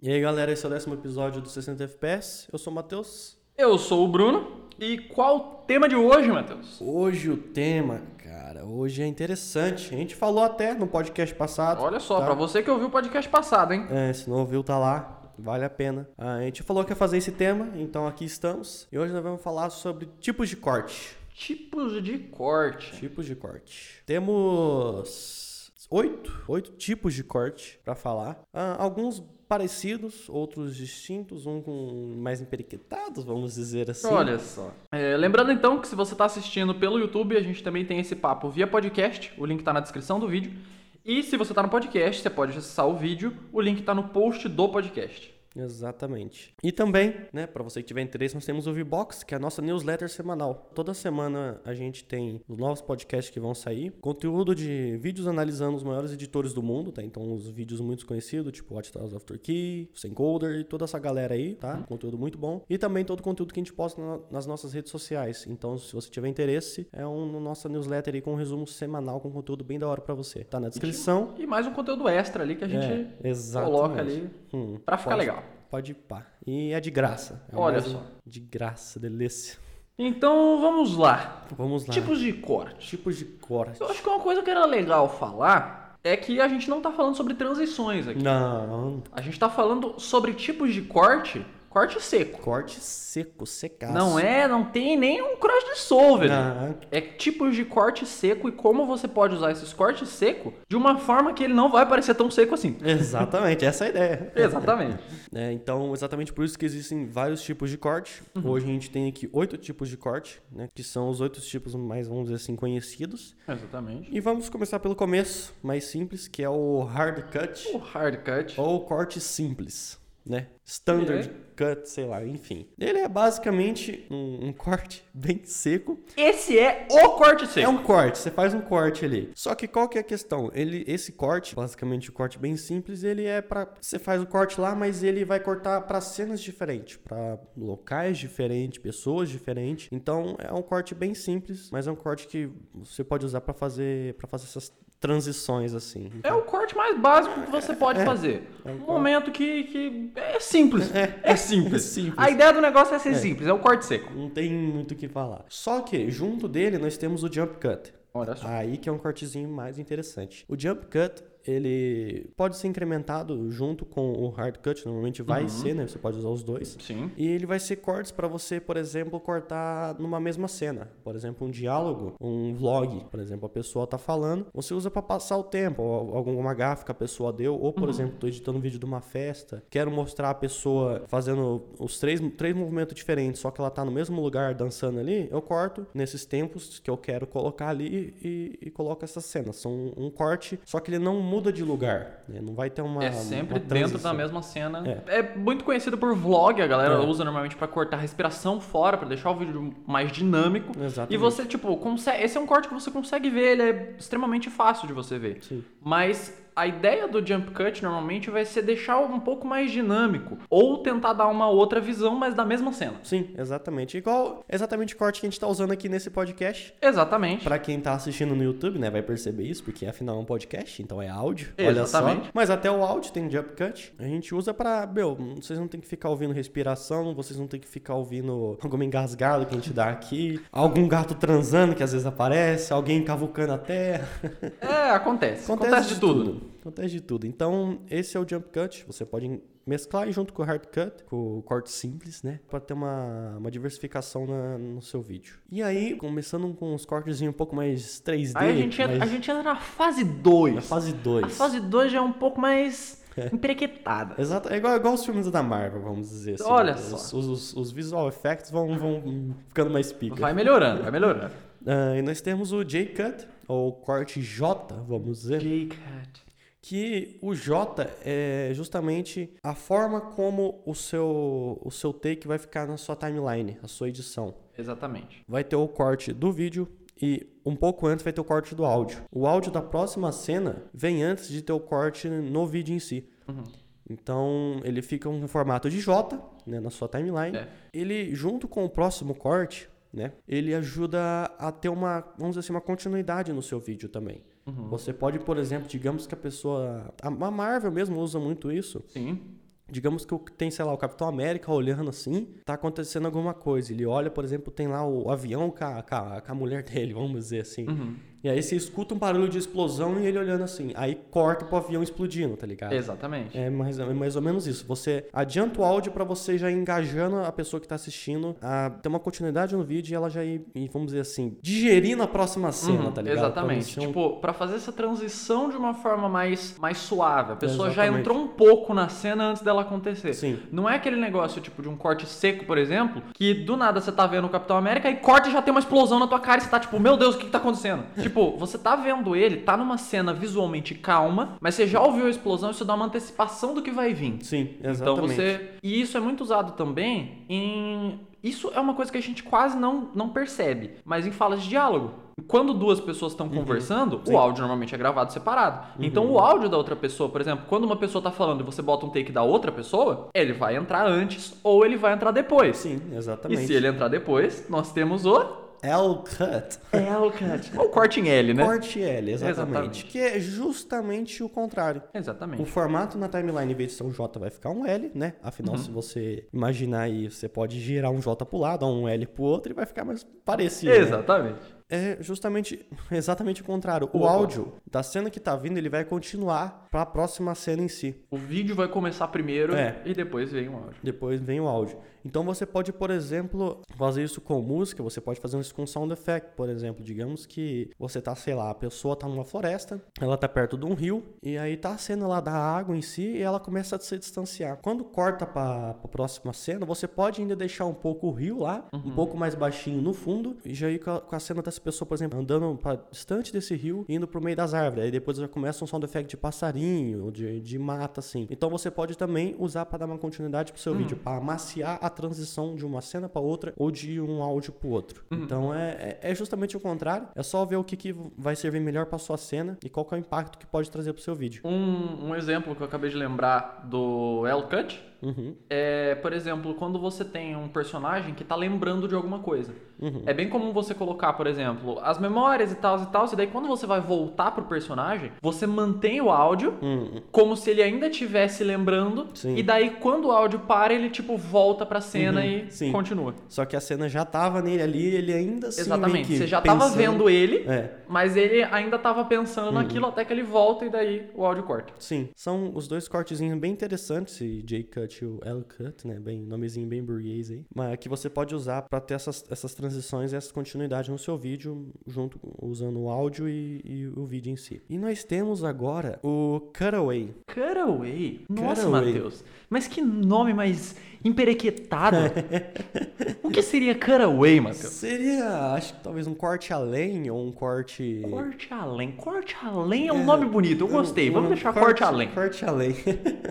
E aí, galera, esse é o décimo episódio do 60 FPS. Eu sou o Matheus. Eu sou o Bruno. E qual o tema de hoje, Matheus? Hoje o tema, cara, hoje é interessante. A gente falou até no podcast passado. Olha só, tá? pra você que ouviu o podcast passado, hein? É, se não ouviu, tá lá. Vale a pena. A gente falou que ia fazer esse tema, então aqui estamos. E hoje nós vamos falar sobre tipos de corte. Tipos de corte. Tipos de corte. Temos oito, oito tipos de corte pra falar. Ah, alguns parecidos, outros distintos, um com mais emperiquetados, vamos dizer assim. Olha só. É, lembrando então que se você está assistindo pelo YouTube, a gente também tem esse papo via podcast. O link está na descrição do vídeo. E se você está no podcast, você pode acessar o vídeo. O link está no post do podcast. Exatamente. E também, né, para você que tiver interesse, nós temos o V-Box, que é a nossa newsletter semanal. Toda semana a gente tem os novos podcasts que vão sair, conteúdo de vídeos analisando os maiores editores do mundo, tá? Então, os vídeos muito conhecidos, tipo Watch Tales of Turkey, Sencoder e toda essa galera aí, tá? Conteúdo muito bom. E também todo o conteúdo que a gente posta na, nas nossas redes sociais. Então, se você tiver interesse, é um nossa newsletter aí com um resumo semanal com conteúdo bem da hora para você. Tá na descrição. E mais um conteúdo extra ali que a gente é, coloca ali hum, pra ficar pode, legal. Pode ir pá. E é de graça. É Olha só. De graça, delícia. Então vamos lá. Vamos lá. Tipos de corte. Tipos de corte. Eu acho que uma coisa que era legal falar é que a gente não tá falando sobre transições aqui. Não. A gente tá falando sobre tipos de corte, corte seco. Corte seco, secaço. Não é, não tem nem um cross dissolver. Não. É tipos de corte seco e como você pode usar esses cortes seco de uma forma que ele não vai parecer tão seco assim. Exatamente, essa é a ideia. Exatamente. É, então, exatamente por isso que existem vários tipos de corte. Uhum. Hoje a gente tem aqui oito tipos de corte, né? Que são os oito tipos mais, vamos dizer assim, conhecidos. Exatamente. E vamos começar pelo começo, mais simples, que é o hard cut O hard cut. ou corte simples, né? Standard cut, sei lá, enfim. Ele é basicamente um, um corte bem seco. Esse é o corte seco. É um corte, você faz um corte ali. Só que qual que é a questão? Ele, esse corte, basicamente o corte bem simples, ele é para você faz o corte lá, mas ele vai cortar para cenas diferentes, para locais diferentes, pessoas diferentes. Então é um corte bem simples, mas é um corte que você pode usar para fazer para fazer essas transições assim. É o corte mais básico que você pode fazer. É o um momento que, que é simples. É, simples. é simples. A ideia do negócio é ser simples, é o corte seco. Não tem muito o que falar. Só que junto dele nós temos o jump cut. Olha só. Aí que é um cortezinho mais interessante. O jump cut, ele pode ser incrementado junto com o hard cut, normalmente vai Uhum. ser, né? Você pode usar os dois. Sim. E ele vai ser cortes para você, por exemplo, cortar numa mesma cena. Por exemplo, um diálogo, um vlog, por exemplo, a pessoa tá falando, você usa para passar o tempo, alguma gafe que a pessoa deu, ou por exemplo, tô editando um vídeo de uma festa, quero mostrar a pessoa fazendo os três, três movimentos diferentes, só que ela tá no mesmo lugar dançando ali, eu corto nesses tempos que eu quero colocar ali e, e coloco essa cena. São um corte, só que ele não muda de lugar, né? Não vai ter uma É sempre uma dentro da mesma cena. É. muito conhecido por vlog, a galera É. usa normalmente pra cortar a respiração fora, pra deixar o vídeo mais dinâmico. Exatamente. E você, tipo, consegue. Esse é um corte que você consegue ver, ele é extremamente fácil de você ver. Sim. Mas a ideia do jump cut normalmente vai ser deixar um pouco mais dinâmico. Ou tentar dar uma outra visão, mas da mesma cena. Sim, exatamente. Igual exatamente o corte que a gente tá usando aqui nesse podcast. Exatamente. Pra quem tá assistindo no YouTube, né, vai perceber isso, porque afinal é um podcast, então é áudio. Exatamente. Olha só. Mas até o áudio tem jump cut. A gente usa pra, meu, vocês não tem que ficar ouvindo respiração, vocês não tem que ficar ouvindo alguma engasgado que a gente dá aqui, algum gato transando que às vezes aparece, alguém cavucando a terra. É, acontece. Acontece, de tudo. Acontece de tudo. Então, esse é o jump cut. Você pode mesclar junto com o hard cut, com o corte simples, né? Pra ter uma, uma diversificação na- no seu vídeo. E aí, começando com os cortes um pouco mais 3D. Aí a gente, entra, a gente entra na fase 2. na fase 2. A fase 2 já é um pouco mais emprequetada. Exato, é igual, igual os filmes da Marvel, vamos dizer assim. Olha os, só. Os, os- os visual effects vão, vão ficando mais pica. Vai melhorando, vai melhorando. Ah, e nós temos o J-cut, ou corte J, vamos dizer. J-cut. Que o J é justamente a forma como o seu, o seu take vai ficar na sua timeline, a sua edição. Exatamente. Vai ter o corte do vídeo e um pouco antes vai ter o corte do áudio. O áudio da próxima cena vem antes de ter o corte no vídeo em si. Então ele fica um formato de J né, na sua timeline. É. Ele, junto com o próximo corte, né, ele ajuda a ter uma, vamos dizer assim, uma continuidade no seu vídeo também. Você pode, por exemplo, digamos que a pessoa. A Marvel mesmo usa muito isso. Sim. Digamos que tem, sei lá, o Capitão América olhando assim, tá acontecendo alguma coisa. Ele olha, por exemplo, tem lá o avião com a, com a- com a mulher dele, vamos dizer assim. E aí você escuta um barulho de explosão e ele olhando assim. Aí corta pro avião explodindo, tá ligado? Exatamente. É mais, é mais ou menos isso. Você adianta o áudio pra você já ir engajando a pessoa que tá assistindo a ter uma continuidade no vídeo e ela já ir, vamos dizer assim, digerir na próxima cena, Uhum, tá ligado? Pra Exatamente. não ser um- Tipo, pra fazer essa transição de uma forma mais, mais suave. A pessoa já Exatamente. entrou um pouco na cena antes dela acontecer. Sim. Não é aquele negócio, tipo, de um corte seco, por exemplo, que do nada você tá vendo o Capitão América e corta e já tem uma explosão na tua cara e você tá tipo, meu Deus, o que, que tá acontecendo? tipo, você tá vendo ele, tá numa cena visualmente calma, mas você já ouviu a explosão, isso dá uma antecipação do que vai vir. Sim, Então exatamente. você. E isso é muito usado também em. Isso é uma coisa que a gente quase não, não percebe, mas em falas de diálogo. Quando duas pessoas estão conversando, Uhum. Sim. Uhum. o áudio normalmente é gravado separado. Então o áudio da outra pessoa, por exemplo, quando uma pessoa tá falando e você bota um take da outra pessoa, ele vai entrar antes ou ele vai entrar depois. Sim, E exatamente. se ele entrar depois, nós temos o L-cut. L-cut. Ou corte em L, né? Corte L, exatamente. Exatamente. Que é justamente o contrário. O Exatamente. formato na timeline, em vez de ser um J, vai ficar um L, né? Afinal, Uhum. se você imaginar aí, você pode girar um J pro lado, um L pro outro e vai ficar mais parecido. né? É justamente, exatamente o contrário. O Opa. áudio da cena que tá vindo, ele vai continuar pra próxima cena em si. O vídeo vai começar primeiro É. e depois vem o áudio. Depois vem o áudio. Então você pode, por exemplo, fazer isso com música, você pode fazer isso com sound effect, por exemplo. Digamos que você tá, sei lá, a pessoa tá numa floresta, ela tá perto de um rio, e aí tá a cena lá da água em si, e ela começa a se distanciar. Quando corta pra, pra próxima cena, você pode ainda deixar um pouco o rio lá, um pouco mais baixinho no fundo, e já ir com a, com a pessoa, por exemplo, andando pra distante desse rio, indo pro meio das árvores. Aí depois já começa um sound effect de passarinho, de, de mata, assim. Então você pode também usar pra dar uma continuidade pro seu vídeo, pra amaciar a transição de uma cena pra outra ou de um áudio pro outro. Então é, é é justamente o contrário. É só ver o que, que vai servir melhor pra sua cena e qual é o impacto que pode trazer pro seu vídeo. Um, um exemplo que eu acabei de lembrar do L-Cut Uhum. é, por exemplo, quando você tem um personagem que tá lembrando de alguma coisa. Uhum. É bem comum você colocar, por exemplo, as memórias e tal e tal, e daí quando você vai voltar pro personagem, você mantém o áudio Hum, como se ele ainda estivesse lembrando, Sim. e daí quando o áudio para, ele tipo volta pra cena Uhum, e sim. continua. Só que a cena já tava nele ali, ele ainda assim Exatamente. Você já tava pensando- vendo ele, É. mas ele ainda tava pensando naquilo até que ele volta e daí o áudio corta. Sim, são os dois cortezinhos bem interessantes, esse J-Cut e o L-Cut, né? Bem, nomezinho bem burguês aí. Mas que você pode usar pra ter essas, essas transições e essa continuidade no seu vídeo, junto usando o áudio e, e o vídeo em si. E nós temos agora o Cutaway. Cutaway? Nossa. Matheus. Mas que nome mais emperequetado. o que seria cutaway, Matheus? Seria, acho que talvez um corte além ou um corte. Corte além. Corte além é um nome bonito. Eu gostei. Um- Vamos deixar corte, além. Corte além.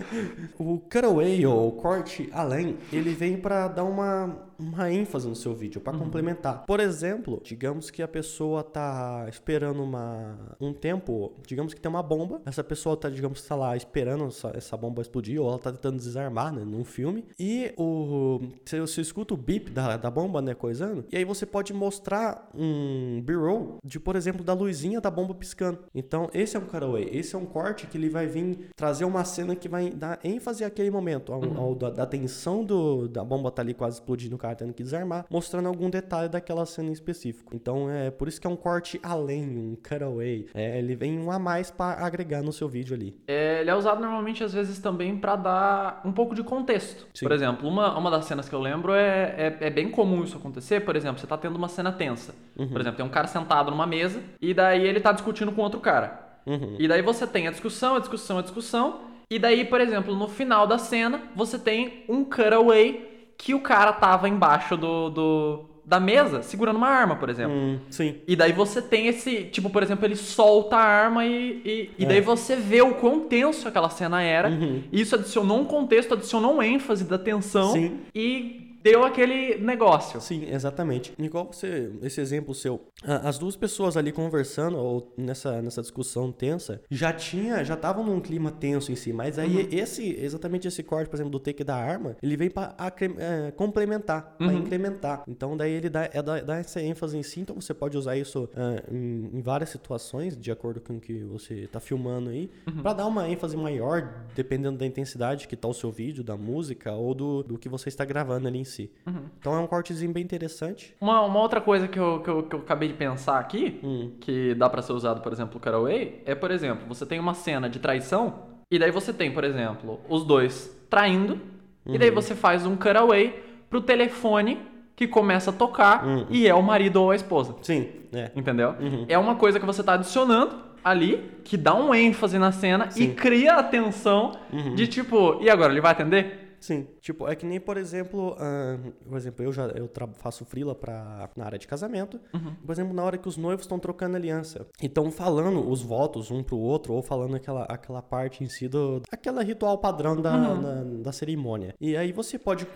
o cutaway ou corte além, ele vem pra dar uma, uma ênfase no seu vídeo, Uhum. pra complementar. Por exemplo, digamos que a pessoa tá esperando uma, um tempo, digamos que tem uma bomba, essa pessoa tá, digamos, tá lá esperando essa, essa bomba explodir, ou ela tá tentando desarmar, né, num filme, e o, você, você escuta o beep da, da bomba, né, coisando, e aí você pode mostrar um b-roll de, por exemplo, da luzinha da bomba piscando. Então, esse é um cutaway, esse é um corte que ele vai vir trazer uma cena que vai dar ênfase àquele momento, ao, ao- da, da tensão do, da bomba tá ali quase explodindo, o cara tendo que desarmar, mostrando algum detalhe daquela cena em específico. Então, é por isso que é um corte além, um cutaway. É, ele vem um a mais para agregar no seu vídeo ali. É, ele é usado normalmente, às vezes, também pra dar um pouco de contexto. Sim. Por exemplo, uma, uma das cenas que eu lembro é, é, é bem comum isso acontecer. Por exemplo, você tá tendo uma cena tensa. Uhum. Por exemplo, tem um cara sentado numa mesa e daí ele tá discutindo com outro cara. Uhum. E daí você tem a discussão, a discussão, a discussão. E daí, por exemplo, no final da cena, você tem um cutaway que o cara tava embaixo do, do- da mesa segurando uma arma, por exemplo. Hum, sim. E daí você tem esse, tipo, por exemplo, ele solta a arma e, e, e É. daí você vê o quão tenso aquela cena era. Uhum. E isso adicionou um contexto, adicionou um ênfase da tensão. Sim. E deu aquele negócio. Sim, exatamente. Igual você, esse exemplo seu, as duas pessoas ali conversando ou nessa, nessa discussão tensa, já tinha, já estavam num clima tenso em si, mas aí Uhum. esse, exatamente esse corte, por exemplo, do take da arma, ele vem pra acre- é, complementar, pra Uhum. incrementar. Então daí ele dá, é, dá, dá essa ênfase em si, então você pode usar isso é, em, em várias situações, de acordo com o que você tá filmando aí, Uhum. pra dar uma ênfase maior, dependendo da intensidade que tá o seu vídeo, da música ou do, do que você está gravando ali em si. Uhum. Então é um cortezinho bem interessante. Uma, uma outra coisa que eu, que, eu, que eu acabei de pensar aqui, Hum. que dá pra ser usado, por exemplo, o cutaway, é, por exemplo, você tem uma cena de traição, e daí você tem, por exemplo, os dois traindo, e Uhum. daí você faz um cutaway pro telefone que começa a tocar Uhum. e é o marido ou a esposa. Sim, é. Entendeu? Uhum. É uma coisa que você tá adicionando ali, que dá um ênfase na cena Sim. e cria a tensão Uhum. de tipo, e agora, ele vai atender? Sim, tipo, é que nem, por exemplo, ah, por exemplo, eu já eu faço frila pra, na área de casamento. Uhum. Por exemplo, na hora que os noivos estão trocando aliança e estão falando os votos um pro outro, ou falando aquela, aquela parte em si do. aquela ritual padrão da, Uhum. da, da cerimônia. E aí você pode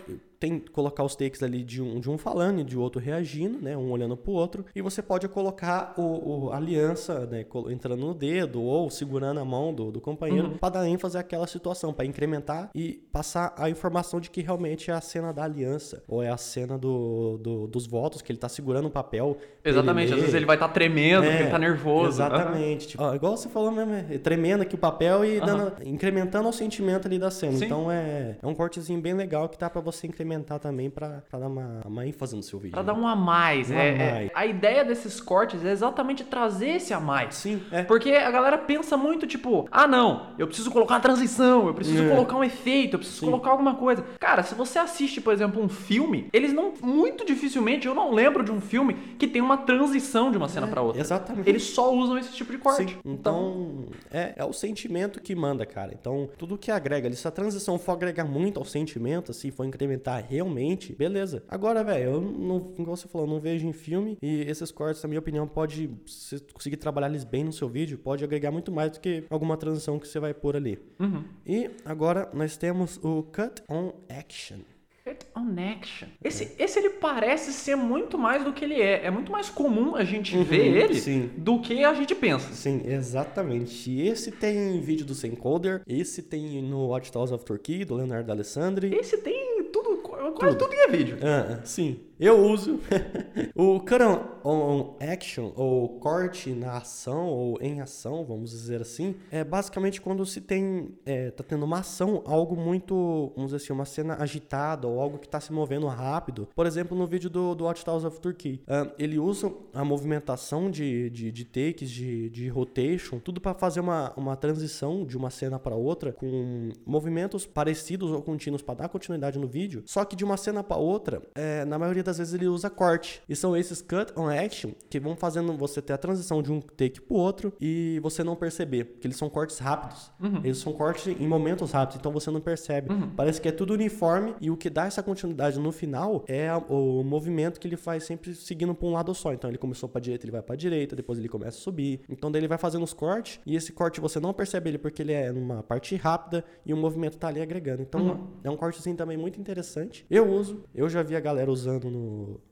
tem, colocar os takes ali de um, de um falando e de outro reagindo, né? Um olhando pro outro. E você pode colocar o, o- a aliança, né? Entrando no dedo ou segurando a mão do, do companheiro Uhum. pra dar ênfase àquela situação, pra incrementar e passar a informação de que realmente é a cena da aliança ou é a cena do, do- dos votos, que ele tá segurando o papel. pra ele Exatamente, às vezes ele vai estar tremendo, porque ele tá nervoso. É, Exatamente. Tipo, ó, igual você falou mesmo, é tremendo aqui o papel e dando- incrementando o sentimento ali da cena. Sim. Então é, é um cortezinho bem legal que dá pra você incrementar também pra, pra dar uma, uma ênfase no seu vídeo. Pra dar um a mais. Um é, a é- mais. a ideia desses cortes é exatamente trazer esse a mais. Sim, é. Porque a galera pensa muito, tipo, ah não, eu preciso colocar uma transição, eu preciso É. colocar um efeito, eu preciso colocar alguma coisa. Cara, se você assiste, por exemplo, um filme, eles não, muito dificilmente, eu não lembro de um filme que tem uma transição de uma cena pra outra. Exatamente. Eles só usam esse tipo de corte. Sim, então é, é o sentimento que manda, cara. Então, tudo que agrega ali, se a transição for agregar muito ao sentimento, assim, for incrementar realmente, beleza. Agora, velho, eu não, como você falou, não vejo em filme e esses cortes, na minha opinião, pode você conseguir trabalhar eles bem no seu vídeo, pode agregar muito mais do que alguma transição que você vai pôr ali. Uhum. E agora nós temos o Cut on Action. Hit on action. Esse, esse ele parece ser muito mais do que ele é. É muito mais comum a gente ver ele Uhum, sim. do que a gente pensa. Sim, exatamente. Esse tem vídeo do Sencoder, esse tem no Watch Tales of Turkey, do Leonardo Alessandri. Esse tem tudo, quase tudo, que é vídeo. Ah, sim. Eu uso. o cut on, on action, ou corte na ação, ou em ação, vamos dizer assim, é basicamente quando se tem. É, tá tendo uma ação, algo muito. Vamos dizer assim, uma cena agitada, ou algo que tá se movendo rápido. Por exemplo, no vídeo do, do Watch Tales of Turkey. ah, ele usa a movimentação de, de, de takes, de, de rotation, tudo para fazer uma, uma transição de uma cena para outra, com movimentos parecidos ou contínuos para dar continuidade no vídeo. Só que de uma cena para outra, é, na maioria das vezes ele usa corte. E são esses cut on action que vão fazendo você ter a transição de um take pro outro e você não perceber. Porque eles são cortes rápidos. Eles são cortes em momentos rápidos, então você não percebe. Parece que é tudo uniforme e o que dá essa continuidade no final é o movimento que ele faz sempre seguindo para um lado só. Então ele começou para direita, ele vai para direita, depois ele começa a subir. Então daí ele vai fazendo os cortes e esse corte você não percebe ele porque ele é numa parte rápida e o movimento tá ali agregando. Então é um cortezinho também muito interessante. Eu uso, eu já vi a galera usando no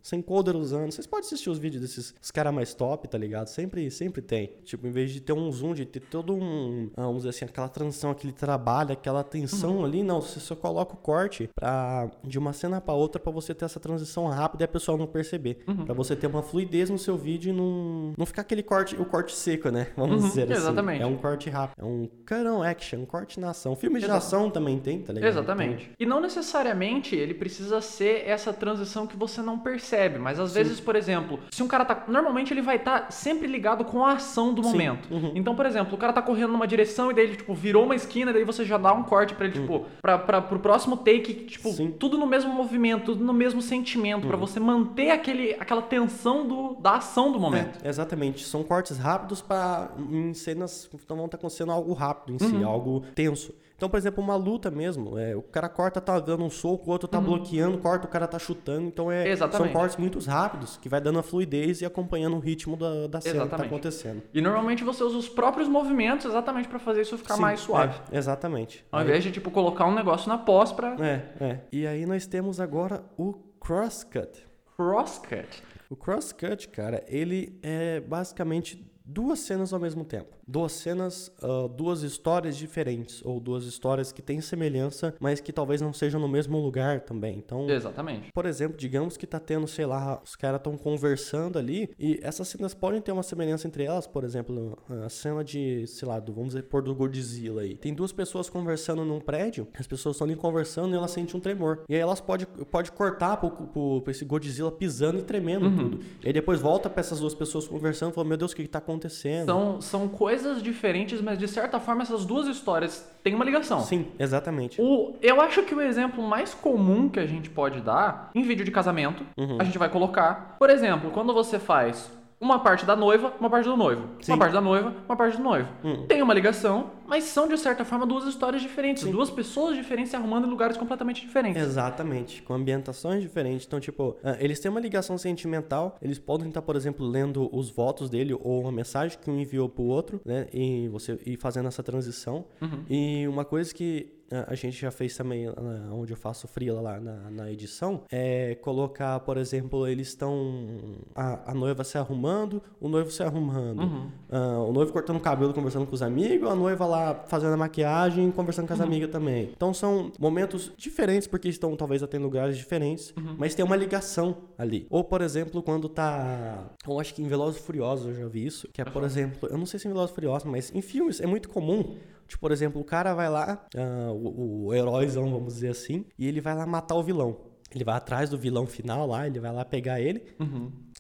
sem coder usando. Vocês podem assistir os vídeos desses os caras mais top, tá ligado? Sempre sempre tem. Tipo, em vez de ter um zoom, de ter todo um, ah, vamos dizer assim, aquela transição, aquele trabalho, aquela tensão ali, não, você só coloca o corte pra, de uma cena pra outra pra você ter essa transição rápida e a pessoa não perceber. Pra você ter uma fluidez no seu vídeo e não, não ficar aquele corte, o corte seco, né? Vamos Uhum, dizer assim. exatamente. É um corte rápido. É um on action, um corte na ação. Filme de ação também tem, tá ligado? Exatamente. E não necessariamente ele precisa ser essa transição que você não percebe, mas às vezes, por exemplo, se um cara tá. Normalmente ele vai estar sempre ligado com a ação do Sim. momento. Uhum. Então, por exemplo, o cara tá correndo numa direção e daí ele, tipo, virou uma esquina, e daí você já dá um corte pra ele, tipo, pra, pra, pro próximo take, tipo, Uhum. Sim. Uhum. tudo no mesmo movimento, tudo no mesmo sentimento, pra você manter aquele, aquela tensão do, da ação do momento. É, exatamente. São cortes rápidos para em cenas que vão estar acontecendo algo rápido em si, algo tenso. Então, por exemplo, uma luta mesmo, é, o cara corta, tá dando um soco, o outro tá bloqueando, corta, o cara tá chutando. Então, é, são Exatamente. cortes muito rápidos que vai dando a fluidez e acompanhando o ritmo da, da cena que tá Exatamente. acontecendo. E normalmente você usa os próprios movimentos exatamente pra fazer isso ficar Sim, mais suave. é, exatamente. Ao invés de, tipo, colocar um negócio na pós pra. É, é. E aí nós temos agora o crosscut. Crosscut. O crosscut, cara, ele é basicamente duas cenas ao mesmo tempo. Duas cenas, uh, duas histórias diferentes, ou duas histórias que têm semelhança, mas que talvez não sejam no mesmo lugar também. Então, Exatamente. por exemplo, digamos que tá tendo, sei lá, os caras estão conversando ali, e essas cenas podem ter uma semelhança entre elas, por exemplo, a cena de, sei lá, do, vamos dizer, por do Godzilla aí. Tem duas pessoas conversando num prédio, as pessoas estão ali conversando e elas sentem um tremor. E aí elas podem pode cortar pro, pro, pro esse Godzilla pisando e tremendo tudo. E aí depois volta pra essas duas pessoas conversando e fala, meu Deus, o que, que tá acontecendo? São, são coisas diferentes, mas de certa forma essas duas histórias têm uma ligação. Sim, exatamente. O, eu acho que o exemplo mais comum que a gente pode dar em vídeo de casamento, Uhum. a gente vai colocar, por exemplo, quando você faz uma parte da noiva, uma parte do noivo. Sim. Uma parte da noiva, uma parte do noivo. Hum. Tem uma ligação, mas são de certa forma duas histórias diferentes, duas pessoas diferentes se arrumando em lugares completamente diferentes. Exatamente, com ambientações diferentes. Então, tipo, ah, eles têm uma ligação sentimental, eles podem estar, por exemplo, lendo os votos dele ou uma mensagem que um enviou pro outro, né? E você e fazendo essa transição. E uma coisa que ah, a gente já fez também ah, onde eu faço freela lá na, na edição é colocar, por exemplo, eles estão a, a noiva se arrumando, o noivo se arrumando, Ah, o noivo cortando o cabelo conversando com os amigos, a noiva lá fazendo a maquiagem conversando com as amigas também. Então são momentos diferentes porque estão talvez até em lugares diferentes, mas tem uma ligação ali. Ou por exemplo, quando tá, eu acho que em Velozes e Furiosos eu já vi isso, que é por exemplo, eu não sei se em Velozes e Furiosos, mas em filmes é muito comum Tipo, por exemplo, o cara vai lá, ah, o, o heróizão, vamos dizer assim, e ele vai lá matar o vilão. Ele vai atrás do vilão final lá, ele vai lá pegar ele.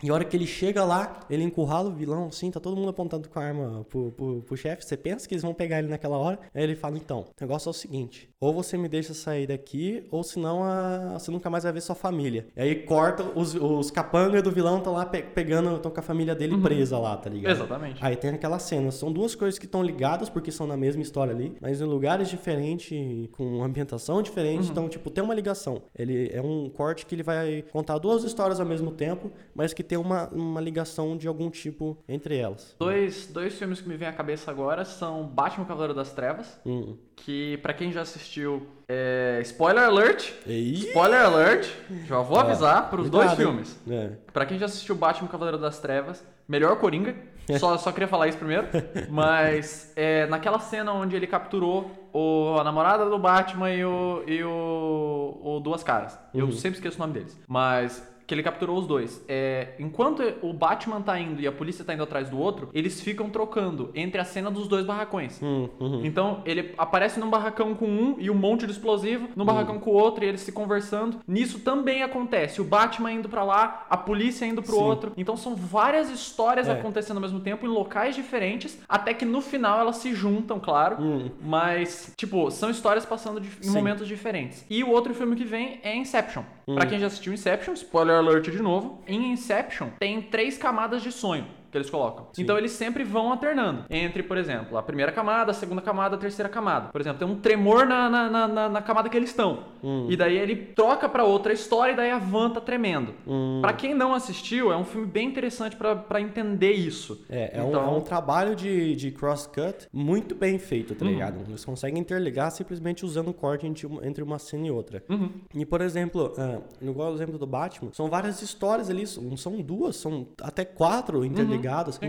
E a hora que ele chega lá, ele encurrala o vilão, assim, tá todo mundo apontando com a arma pro, pro, pro chefe. Você pensa que eles vão pegar ele naquela hora. Aí ele fala, então, o negócio é o seguinte. Ou você me deixa sair daqui, ou senão a, você nunca mais vai ver sua família. E aí corta, os, os capangas do vilão estão lá pe- pegando, estão com a família dele presa lá, tá ligado? Exatamente. Aí tem aquela cena. São duas coisas que estão ligadas porque são na mesma história ali, mas em lugares diferentes, com ambientação diferente. Então, tipo, tem uma ligação. Ele é um corte que ele vai contar duas histórias ao mesmo tempo, mas que tem uma, uma ligação de algum tipo entre elas. Dois, dois filmes que me vêm à cabeça agora são Batman Cavaleiro das Trevas, Hum. Que pra quem já assistiu, é... spoiler alert, Ei! spoiler alert, já vou avisar pros dois Cuidado, hein? filmes. É. Pra quem já assistiu Batman Cavaleiro das Trevas, melhor Coringa. Só, só queria falar isso primeiro. Mas é, naquela cena onde ele capturou o, a namorada do Batman e o, e o, o Duas Caras. Eu sempre esqueço o nome deles. Mas que ele capturou os dois. É, enquanto o Batman tá indo e a polícia tá indo atrás do outro, eles ficam trocando entre a cena dos dois barracões. Hum, uhum. Então ele aparece num barracão com um e um monte de explosivo, num barracão com o outro e eles se conversando. Nisso também acontece o Batman indo pra lá, a polícia indo pro Sim. outro. Então são várias histórias É. acontecendo ao mesmo tempo em locais diferentes, até que no final elas se juntam, claro. Hum. Mas, tipo, são histórias passando de- em Sim. momentos diferentes. E o outro filme que vem é Inception. Hum. Pra quem já assistiu Inception, spoiler alert de novo, em Inception tem três camadas de sonho que eles colocam. Sim. Então eles sempre vão alternando entre, por exemplo, a primeira camada, a segunda camada, a terceira camada. Por exemplo, tem um tremor na, na, na, na- camada que eles estão. Hum. E daí ele troca pra outra história e daí a van tá tremendo. Hum. Pra quem não assistiu, é um filme bem interessante pra- pra entender isso. É, é, um, Então- é um trabalho de, de cross-cut muito bem feito, Uhum. tá ligado? Eles conseguem interligar simplesmente usando o corte entre uma, cena e outra. Uhum. E, por exemplo, ah, igual o exemplo do Batman, são várias histórias ali, não são duas, são até quatro interligadas.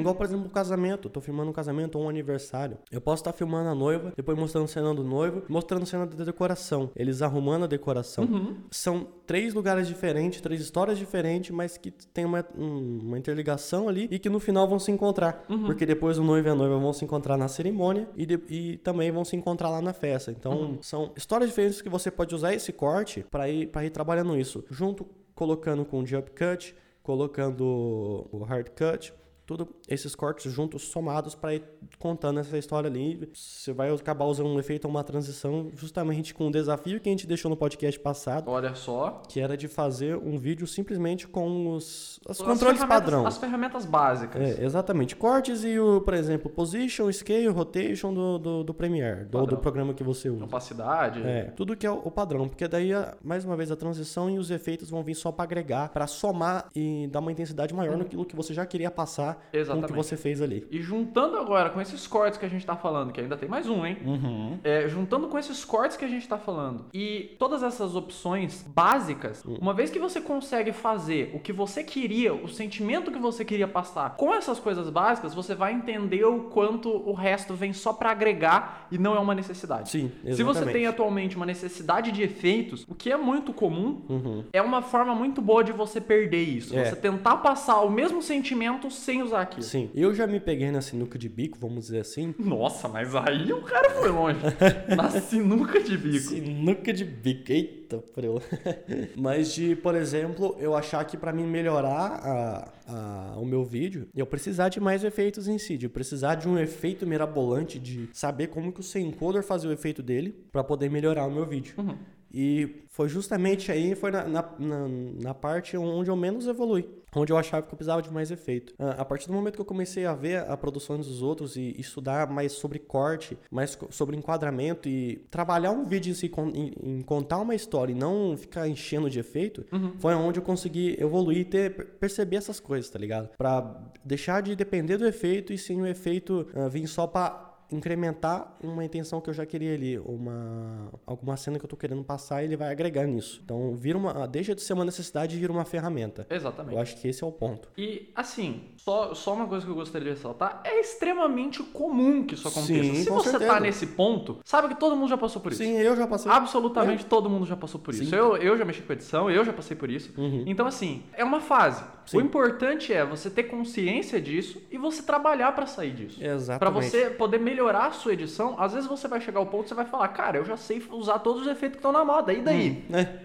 Igual, por exemplo, o casamento. Eu tô filmando um casamento ou um aniversário. Eu posso estar filmando a noiva, depois mostrando cena do noivo, mostrando cena da decoração. Eles arrumando a decoração. São três lugares diferentes, três histórias diferentes, mas que tem uma, um- uma interligação ali e que no final vão se encontrar. Porque depois o noivo e a noiva vão se encontrar na cerimônia e, de- e também vão se encontrar lá na festa. Então, são histórias diferentes que você pode usar esse corte para ir, pra ir trabalhando isso. Junto, colocando com o jump cut, colocando o hard cut. Tudo esses cortes juntos, somados, para ir contando essa história ali. Você vai acabar usando um efeito, uma transição, justamente com o desafio que a gente deixou no podcast passado, Olha só. que era de fazer um vídeo simplesmente com os, os As controles padrão. As ferramentas básicas. É, exatamente. Cortes e o, por exemplo, position, scale, rotation do, do, do Premiere, do, do programa que você usa. Opacidade. É, tudo que é o, o padrão, porque daí, a- mais uma vez, a transição e os efeitos vão vir só para agregar, para somar e dar uma intensidade maior naquilo que você já queria passar com o Exatamente. que você fez ali. E juntando agora com esses cortes que a gente tá falando, que ainda tem mais um, hein? Uhum. É, juntando com esses cortes que a gente tá falando e todas essas opções básicas, Hum. uma vez que você consegue fazer o que você queria, o sentimento que você queria passar com essas coisas básicas, você vai entender o quanto o resto vem só pra agregar e não é uma necessidade. Sim, Se você exatamente. tem atualmente uma necessidade de efeitos, o que é muito comum, Uhum. é uma forma muito boa de você perder isso. É. Você tentar passar o mesmo sentimento sem usar aquilo. Sim, eu já me peguei na sinuca de bico, vamos dizer assim. Nossa, mas aí o cara foi longe. Na sinuca de bico. Sinuca de bico, eita, preu. Mas de, por exemplo, eu achar que pra mim melhorar a- a- o meu vídeo, eu precisar de mais efeitos em si, de precisar de um efeito mirabolante, de saber como que o sem encoder fazia o efeito dele pra poder melhorar o meu vídeo. Uhum. E foi justamente aí, foi na, na, na, na parte onde eu menos evolui. Onde eu achava que eu precisava de mais efeito. Ah, A partir do momento que eu comecei a ver a produção dos outros e estudar mais sobre corte, mais sobre enquadramento e trabalhar um vídeo em si, em, em contar uma história e não ficar enchendo de efeito, foi onde eu consegui evoluir e ter, per- perceber essas coisas, tá ligado? Pra deixar de depender do efeito e sim o efeito ah, vir só pra incrementar uma intenção que eu já queria ali, uma alguma cena que eu tô querendo passar, ele vai agregar nisso. Então, vira uma deixa de ser uma necessidade e vira uma ferramenta. Exatamente. Eu acho que esse é o ponto. E assim, só, só uma coisa que eu gostaria de ressaltar: é extremamente comum que isso aconteça. Sim, Se você certeza. tá nesse ponto, sabe que todo mundo já passou por isso. Sim, eu já passei. Absolutamente todo mundo já passou por isso. Sim. Eu, eu já mexi com edição, eu já passei por isso. Uhum. Então, assim, é uma fase. Sim. O importante é você ter consciência disso e você trabalhar pra sair disso. Pra Exatamente. você poder melhorar a sua edição, às vezes você vai chegar ao ponto que você vai falar, cara, eu já sei usar todos os efeitos que estão na moda, e daí?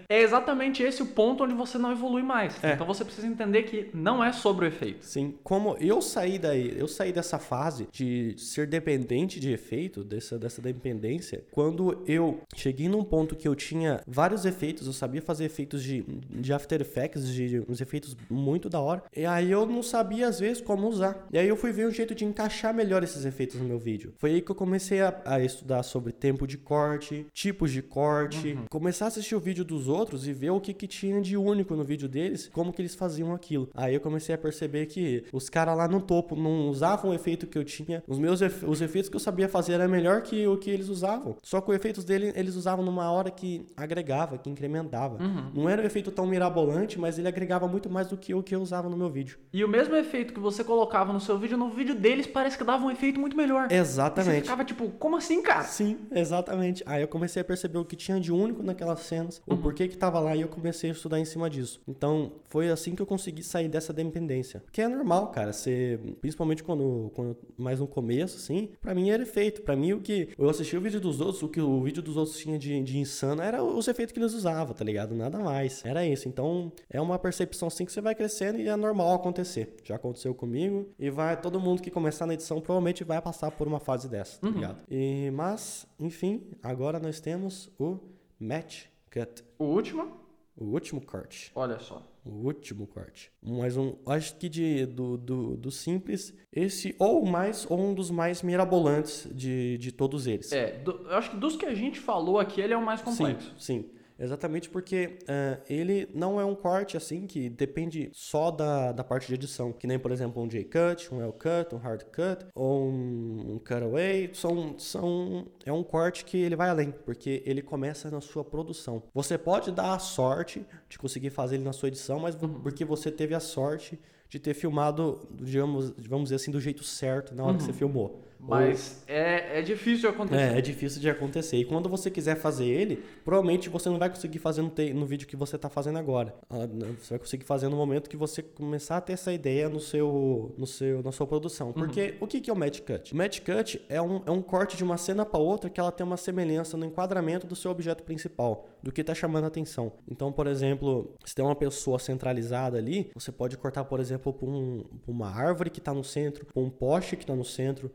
É, É exatamente esse o ponto onde você não evolui mais. É. Então você precisa entender que não é sobre o efeito. Sim, como eu saí daí, eu saí dessa fase de ser dependente de efeito, dessa, dessa dependência, quando eu cheguei num ponto que eu tinha vários efeitos, eu sabia fazer efeitos de, de After Effects, de uns efeitos muito da hora, e aí eu não sabia às vezes como usar. E aí eu fui ver um jeito de encaixar melhor esses efeitos no meu vídeo. Foi aí que eu comecei a, a estudar sobre tempo de corte, tipos de corte, começar a assistir o vídeo dos outros e ver o que, que tinha de único no vídeo deles, como que eles faziam aquilo. Aí eu comecei a perceber que os caras lá no topo não usavam o efeito que eu tinha, os meus efe- os efeitos que eu sabia fazer era melhor que o que eles usavam. Só que os efeitos dele eles usavam numa hora que agregava, que incrementava. Não era um efeito tão mirabolante, mas ele agregava muito mais do que o que eu usava no meu vídeo. E o mesmo efeito que você colocava no seu vídeo, no vídeo deles parece que dava um efeito muito melhor. E você Exatamente. ficava tipo, como assim, cara? Sim, exatamente. Aí eu comecei a perceber o que tinha de único naquelas cenas, o porquê que tava lá e eu comecei a estudar em cima disso. Então, foi assim que eu consegui sair dessa dependência. Que é normal, cara, ser, principalmente quando, quando mais no começo, assim, pra mim era efeito. Pra mim, o que eu assisti o vídeo dos outros, o que o vídeo dos outros tinha de, de insano era os efeitos que eles usavam, tá ligado? Nada mais. Era isso. Então, é uma percepção assim que você vai crescendo e é normal acontecer. Já aconteceu comigo e vai todo mundo que começar na edição provavelmente vai passar por uma fase dessa, tá ligado? E mas, enfim, agora nós temos o match cut, O último, o último corte. olha só. O último corte. Mais um, acho que de, do, do, do simples, esse ou mais, ou um dos mais mirabolantes de, de todos eles. É, do- eu acho que dos que a gente falou aqui, ele é o mais complexo. Sim, sim. Exatamente porque eh, ele não é um corte assim que depende só da, da parte de edição. Que nem, por exemplo, um J-Cut, um L-Cut, um Hard Cut ou um, um Cutaway. São, são, é um corte que ele vai além, porque ele começa na sua produção. Você pode dar a sorte de conseguir fazer ele na sua edição, mas vo- porque você teve a sorte de ter filmado, digamos, vamos dizer assim, do jeito certo na hora que você filmou. Mas é, é difícil de acontecer. É, é difícil de acontecer. E quando você quiser fazer ele, provavelmente você não vai conseguir fazer no, te- no vídeo que você está fazendo agora. Ah, Você vai conseguir fazer no momento que você começar a ter essa ideia no seu, no seu, na sua produção. Porque o que, que é o match cut? O match cut é um, é um corte de uma cena para outra que ela tem uma semelhança no enquadramento do seu objeto principal, do que está chamando a atenção. Então, por exemplo, se tem uma pessoa centralizada ali, você pode cortar, por exemplo, para um, uma árvore que está no centro, para um poste que está no centro.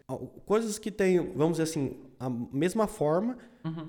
Coisas que tem, vamos dizer assim, a mesma forma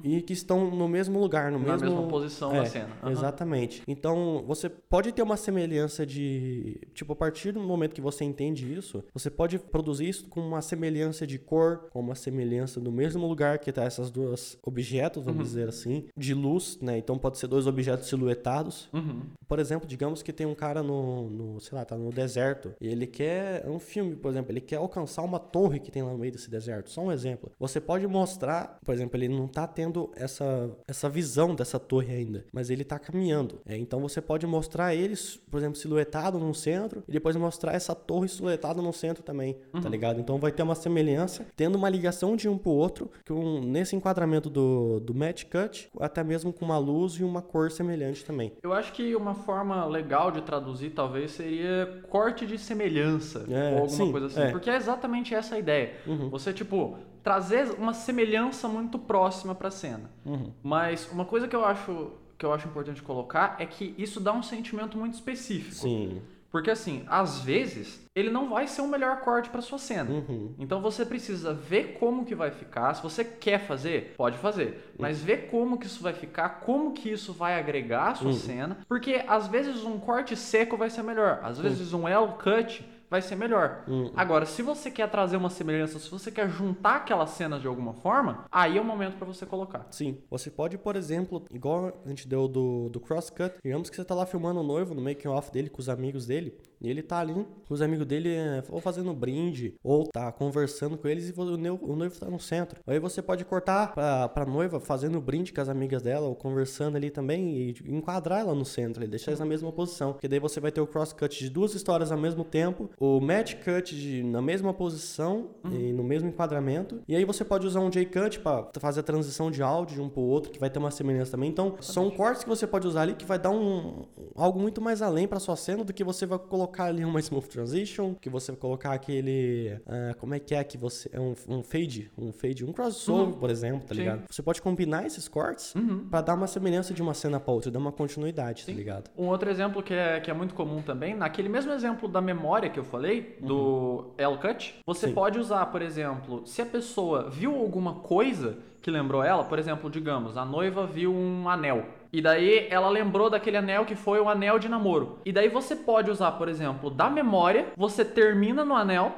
e que estão no mesmo lugar, no Uhum. Na mesmo mesma posição é, da cena. Aham. Exatamente. Então, você pode ter uma semelhança de. Tipo, a partir do momento que você entende isso, você pode produzir isso com uma semelhança de cor, com uma semelhança do mesmo lugar que tá essas duas objetos, Uhum. vamos dizer assim, de luz, né? Então pode ser dois objetos silhuetados. Uhum. Por exemplo, digamos que tem um cara no, no, sei lá, tá no deserto e ele quer, um filme, por exemplo, ele quer alcançar uma torre que tem lá no meio desse deserto. Só um exemplo. Você pode mostrar, por exemplo, ele não tá tendo essa, essa visão dessa torre ainda, mas ele tá caminhando. É, então você pode mostrar eles, por exemplo, silhuetado no centro e depois mostrar essa torre silhuetada no centro também, tá ligado? Então vai ter uma semelhança, tendo uma ligação de um pro outro, que um, nesse enquadramento do, do match cut, até mesmo com uma luz e uma cor semelhante também. Eu acho que uma forma legal de traduzir talvez seria corte de semelhança É, ou alguma sim, coisa assim, é. porque é exatamente essa a ideia. Você tipo trazer uma semelhança muito próxima pra cena. Uhum. Mas uma coisa que eu acho que eu acho importante colocar é que isso dá um sentimento muito específico. Sim. Porque assim, às vezes ele não vai ser o melhor corte para sua cena. Uhum. Então você precisa ver como que vai ficar. Se você quer fazer, pode fazer, mas ver como que isso vai ficar, como que isso vai agregar à sua cena, porque às vezes um corte seco vai ser melhor, às vezes um L cut vai ser melhor. Agora, se você quer trazer uma semelhança, se você quer juntar aquelas cenas de alguma forma, aí é o momento para você colocar. Sim. Você pode, por exemplo, igual a gente deu do, do crosscut, digamos que você tá lá filmando o noivo no making off dele com os amigos dele, e ele tá ali com os amigos dele é, ou fazendo brinde, ou tá conversando com eles e o noivo, o noivo tá no centro. Aí você pode cortar pra, pra noiva fazendo brinde com as amigas dela, ou conversando ali também, e enquadrar ela no centro, e deixar eles na mesma posição. Porque daí você vai ter o crosscut de duas histórias ao mesmo tempo, o match cut de, na mesma posição e no mesmo enquadramento. E aí você pode usar um J-cut pra fazer a transição de áudio de um pro outro, que vai ter uma semelhança também. Então, são cortes que você pode usar ali que vai dar um algo muito mais além pra sua cena do que você vai colocar ali uma smooth transition, que você vai colocar aquele. ah, como é que é que você. É um, um fade, um fade, um crossover, por exemplo, tá Sim. ligado? Você pode combinar esses cortes pra dar uma semelhança de uma cena pra outra, dar uma continuidade, tá ligado? Um outro exemplo que é, que é muito comum também, naquele mesmo exemplo da memória que eu falei, do L-Cut, você Sim. pode usar, por exemplo, se a pessoa viu alguma coisa que lembrou ela, por exemplo, digamos, a noiva viu um anel. E daí ela lembrou daquele anel que foi o anel de namoro. E daí você pode usar, por exemplo, da memória, você termina no anel,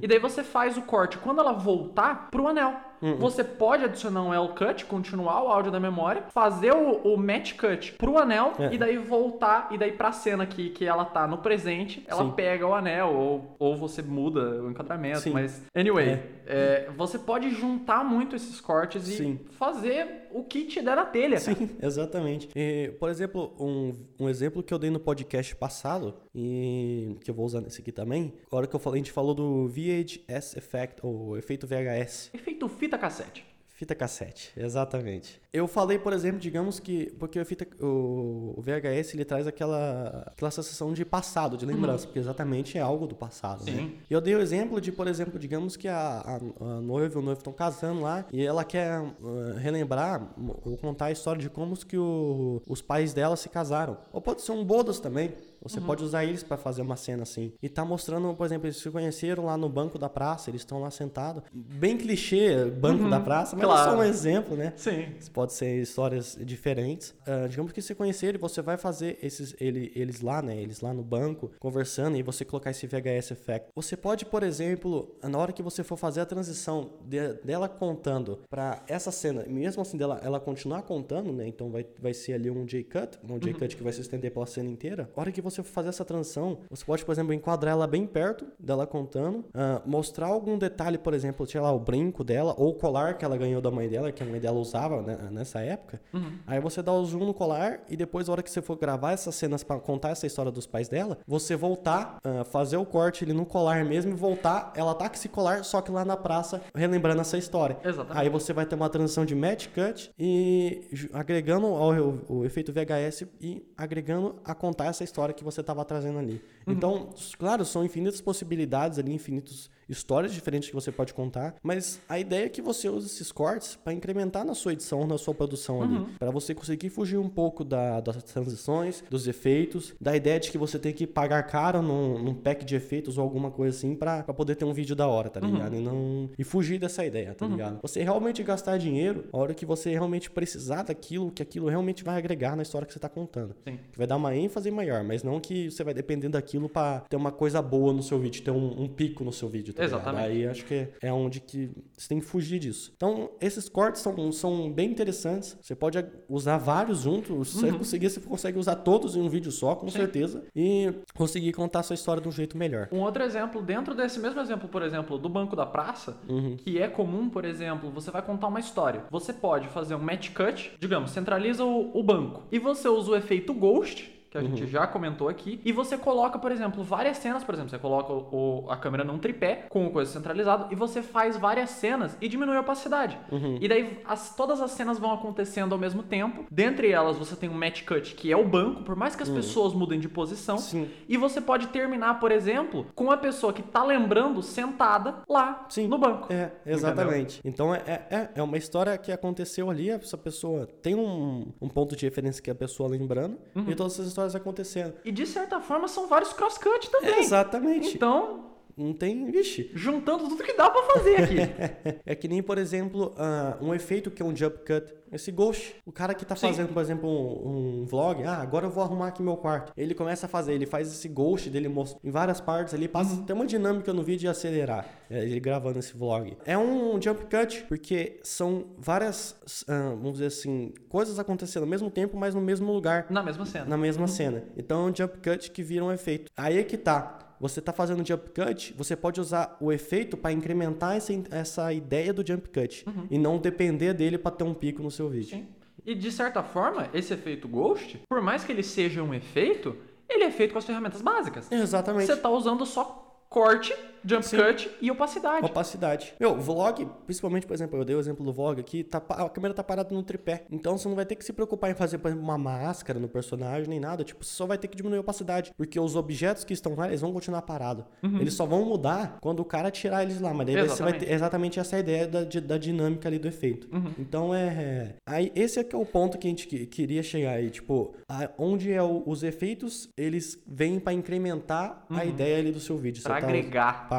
e daí você faz o corte quando ela voltar pro anel. Você pode adicionar um L-cut, continuar o áudio da memória, fazer o, o match cut pro anel É. e daí voltar e daí pra cena aqui que ela tá no presente, ela Sim. pega o anel ou, ou você muda o enquadramento, Sim. mas anyway, é, você pode juntar muito esses cortes e Sim. fazer o que te der na telha, cara. Sim, exatamente. E, por exemplo, um, um exemplo que eu dei no podcast passado, e que eu vou usar nesse aqui também, a hora que eu falei, a gente falou do VHS Effect, ou efeito VHS. Efeito fita cassete. Fita cassete, exatamente. Eu falei, por exemplo, digamos que. Porque o, fita, o, o VHS ele traz aquela, aquela sensação de passado, de lembrança, porque exatamente é algo do passado. Né? Sim. E eu dei o exemplo de, por exemplo, digamos que a, a, a noiva e o noivo estão casando lá e ela quer uh, relembrar ou contar a história de como que o- os pais dela se casaram. Ou pode ser um bodas também. Você pode usar eles pra fazer uma cena assim. E tá mostrando, por exemplo, eles se conheceram lá no banco da praça, eles estão lá sentados. Bem clichê, banco da praça, mas é claro. só um exemplo, né? Sim. Pode ser histórias diferentes. Ah, digamos que se conhecerem, você vai fazer esses, ele, eles lá, né? Eles lá no banco, conversando, e você colocar esse VHS effect. Você pode, por exemplo, na hora que você for fazer a transição de- dela contando pra essa cena, mesmo assim dela ela continuar contando, né? Então vai, vai ser ali um J-cut, um J-cut que vai se estender pela cena inteira. A hora que você for fazer essa transição, você pode, por exemplo, enquadrar ela bem perto dela contando, ah, mostrar algum detalhe, por exemplo, sei lá, o brinco dela, ou o colar que ela ganhou da mãe dela, que a mãe dela usava né, nessa época. Aí você dá o zoom no colar e depois, na hora que você for gravar essas cenas pra contar essa história dos pais dela, você voltar, ah, fazer o corte ali no colar mesmo e voltar, ela tá com esse colar, só que lá na praça, relembrando essa história. Exatamente. Aí você vai ter uma transição de match cut e agregando ao, o, o efeito VHS e agregando a contar essa história que você estava trazendo ali. Então, s- claro, são infinitas possibilidades ali, infinitos histórias diferentes que você pode contar, mas a ideia é que você use esses cortes para incrementar na sua edição, na sua produção ali, Uhum. para você conseguir fugir um pouco da- das transições, dos efeitos, da ideia de que você tem que pagar caro num, num pack de efeitos ou alguma coisa assim para poder ter um vídeo da hora, tá Uhum. ligado? E não e fugir dessa ideia, tá ligado? Você realmente gastar dinheiro a hora que você realmente precisar daquilo, que aquilo realmente vai agregar na história que você tá contando. Sim. Que vai dar uma ênfase maior, mas não que você vai depender daquilo pra ter uma coisa boa no seu vídeo, ter um, um pico no seu vídeo, tá ligado? Exatamente. Aí acho que é onde que você tem que fugir disso. Então, esses cortes são, são bem interessantes. Você pode usar vários juntos. Se você conseguir, você consegue usar todos em um vídeo só, com Uhum. Sim. certeza. E conseguir contar a sua história de um jeito melhor. Um outro exemplo, dentro desse mesmo exemplo, por exemplo, do banco da praça, Uhum. que é comum, por exemplo, você vai contar uma história. Você pode fazer um match cut, digamos, centraliza o, o banco. E você usa o efeito ghost, que a Uhum. gente já comentou aqui, e você coloca, por exemplo, várias cenas, por exemplo, você coloca o- a câmera num tripé com o coisa centralizado e você faz várias cenas e diminui a opacidade. Uhum. E daí as- todas as cenas vão acontecendo ao mesmo tempo. Dentre elas, você tem um match cut, que é o banco, por mais que as pessoas mudem de posição. Uhum. Sim. E você pode terminar, por exemplo, com a pessoa que tá lembrando sentada lá Sim. no banco. É, exatamente. Então é, é, é uma história que aconteceu ali, essa pessoa tem um, um ponto de referência que é a pessoa lembrando, Uhum. e todas essas histórias acontecendo. E de certa forma são vários crosscut também. Exatamente. Então, Não tem. Vixe. juntando tudo que dá pra fazer aqui. É que nem, por exemplo, ah, um efeito que é um jump cut. Esse ghost. O cara que tá Sim. fazendo, por exemplo, um, um vlog. Ah, agora eu vou arrumar aqui meu quarto. Ele começa a fazer, ele faz esse ghost dele em várias partes ali. Passa Uhum. tem uma dinâmica no vídeo de acelerar. é, ele gravando esse vlog. É um jump cut, porque são várias, ah, vamos dizer assim, coisas acontecendo ao mesmo tempo, mas no mesmo lugar Na mesma cena. na mesma cena. Então é um jump cut que vira um efeito. Aí é que tá. Você tá fazendo jump cut, você pode usar o efeito para incrementar essa, essa ideia do jump cut e não depender dele para ter um pico no seu vídeo. Sim. E de certa forma, esse efeito ghost, por mais que ele seja um efeito, ele é feito com as ferramentas básicas. Exatamente. Você tá usando só corte, jump Sim. cut e opacidade. Opacidade. Meu, vlog, principalmente, por exemplo, eu dei o exemplo do vlog aqui, tá, a câmera tá parada no tripé. Então você não vai ter que se preocupar em fazer, por exemplo, uma máscara no personagem, nem nada. Tipo, você só vai ter que diminuir a opacidade. Porque os objetos que estão lá, eles vão continuar parados. Eles só vão mudar quando o cara tirar eles lá. Mas daí você vai Exatamente. ter exatamente essa ideia da, da dinâmica ali do efeito. Então é. Aí, esse é que é o ponto que a gente que- queria chegar aí. Tipo, a- onde é o- os efeitos, eles vêm pra incrementar a ideia ali do seu vídeo. Pra Você tá-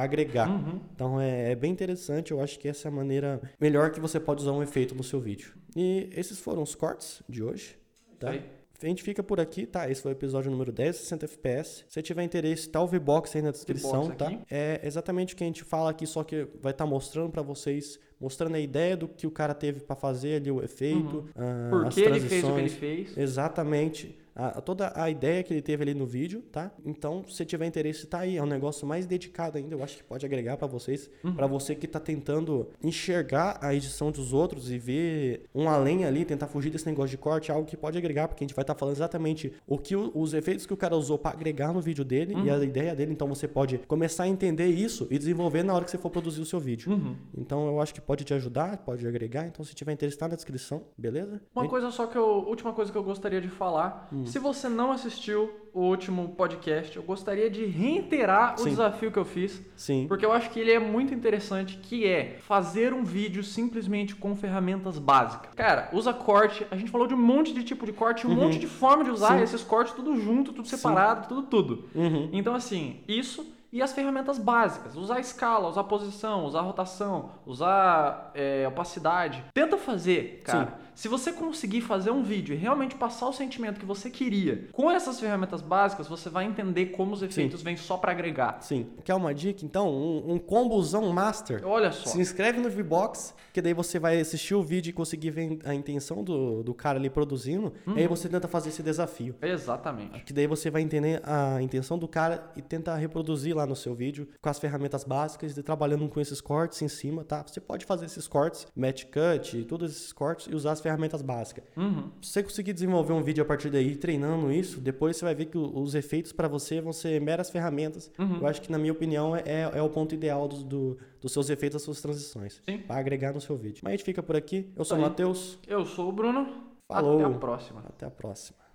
agregar. Pra agregar. Uhum. Então é, é bem interessante, eu acho que essa é a maneira melhor que você pode usar um efeito no seu vídeo. E esses foram os cortes de hoje. Tá? aí. A gente fica por aqui, tá? Esse foi o episódio número 10, 60 FPS. Se tiver interesse, tá o V-Box aí na descrição, tá? É exatamente o que a gente fala aqui, só que vai estar mostrando pra vocês, mostrando a ideia do que o cara teve pra fazer ali, o efeito, ah, Por que ele fez o que ele fez. Exatamente. A- toda a ideia que ele teve ali no vídeo, tá? Então, se tiver interesse, tá aí. É um negócio mais dedicado ainda. Eu acho que pode agregar pra vocês. Pra você que tá tentando enxergar a edição dos outros e ver um além ali, tentar fugir desse negócio de corte, é algo que pode agregar, porque a gente vai estar falando exatamente o que o- os efeitos que o cara usou pra agregar no vídeo dele e a ideia dele. Então, você pode começar a entender isso e desenvolver na hora que você for produzir o seu vídeo. Uhum. Então, eu acho que pode te ajudar, pode agregar. Então, se tiver interesse, tá na descrição, beleza? Uma coisa só que eu. Última coisa que eu gostaria de falar. Se você não assistiu o último podcast, eu gostaria de reiterar o Sim. desafio que eu fiz. Sim. Porque eu acho que ele é muito interessante, que é fazer um vídeo simplesmente com ferramentas básicas. Cara, usa corte. A gente falou de um monte de tipo de corte, um monte de forma de usar Uhum. Sim. esses cortes tudo junto, tudo separado, tudo tudo. Uhum. Então assim, isso e as ferramentas básicas. Usar escala, usar posição, usar rotação, usar é, opacidade. Tenta fazer, cara. Se você conseguir fazer um vídeo e realmente passar o sentimento que você queria com essas ferramentas básicas, você vai entender como os efeitos vêm só pra agregar. Sim. Quer uma dica, então? Um, um combozão master. Olha só. Se inscreve no V-Box, que daí você vai assistir o vídeo e conseguir ver a intenção do, do cara ali produzindo. E Uhum. aí você tenta fazer esse desafio. Exatamente. Que daí você vai entender a intenção do cara e tentar reproduzir lá no seu vídeo com as ferramentas básicas e trabalhando com esses cortes em cima, tá? Você pode fazer esses cortes, match cut, todos esses cortes e usar as ferramentas básicas. Uhum. Se você conseguir desenvolver um vídeo a partir daí, treinando isso, depois você vai ver que os efeitos pra você vão ser meras ferramentas. Uhum. Eu acho que, na minha opinião, é, é o ponto ideal do, do- dos seus efeitos, das suas transições. Sim. Pra agregar no seu vídeo. Mas a gente fica por aqui. Eu sou o. Matheus. Eu sou o Bruno. Falou. Até a próxima. Até a próxima.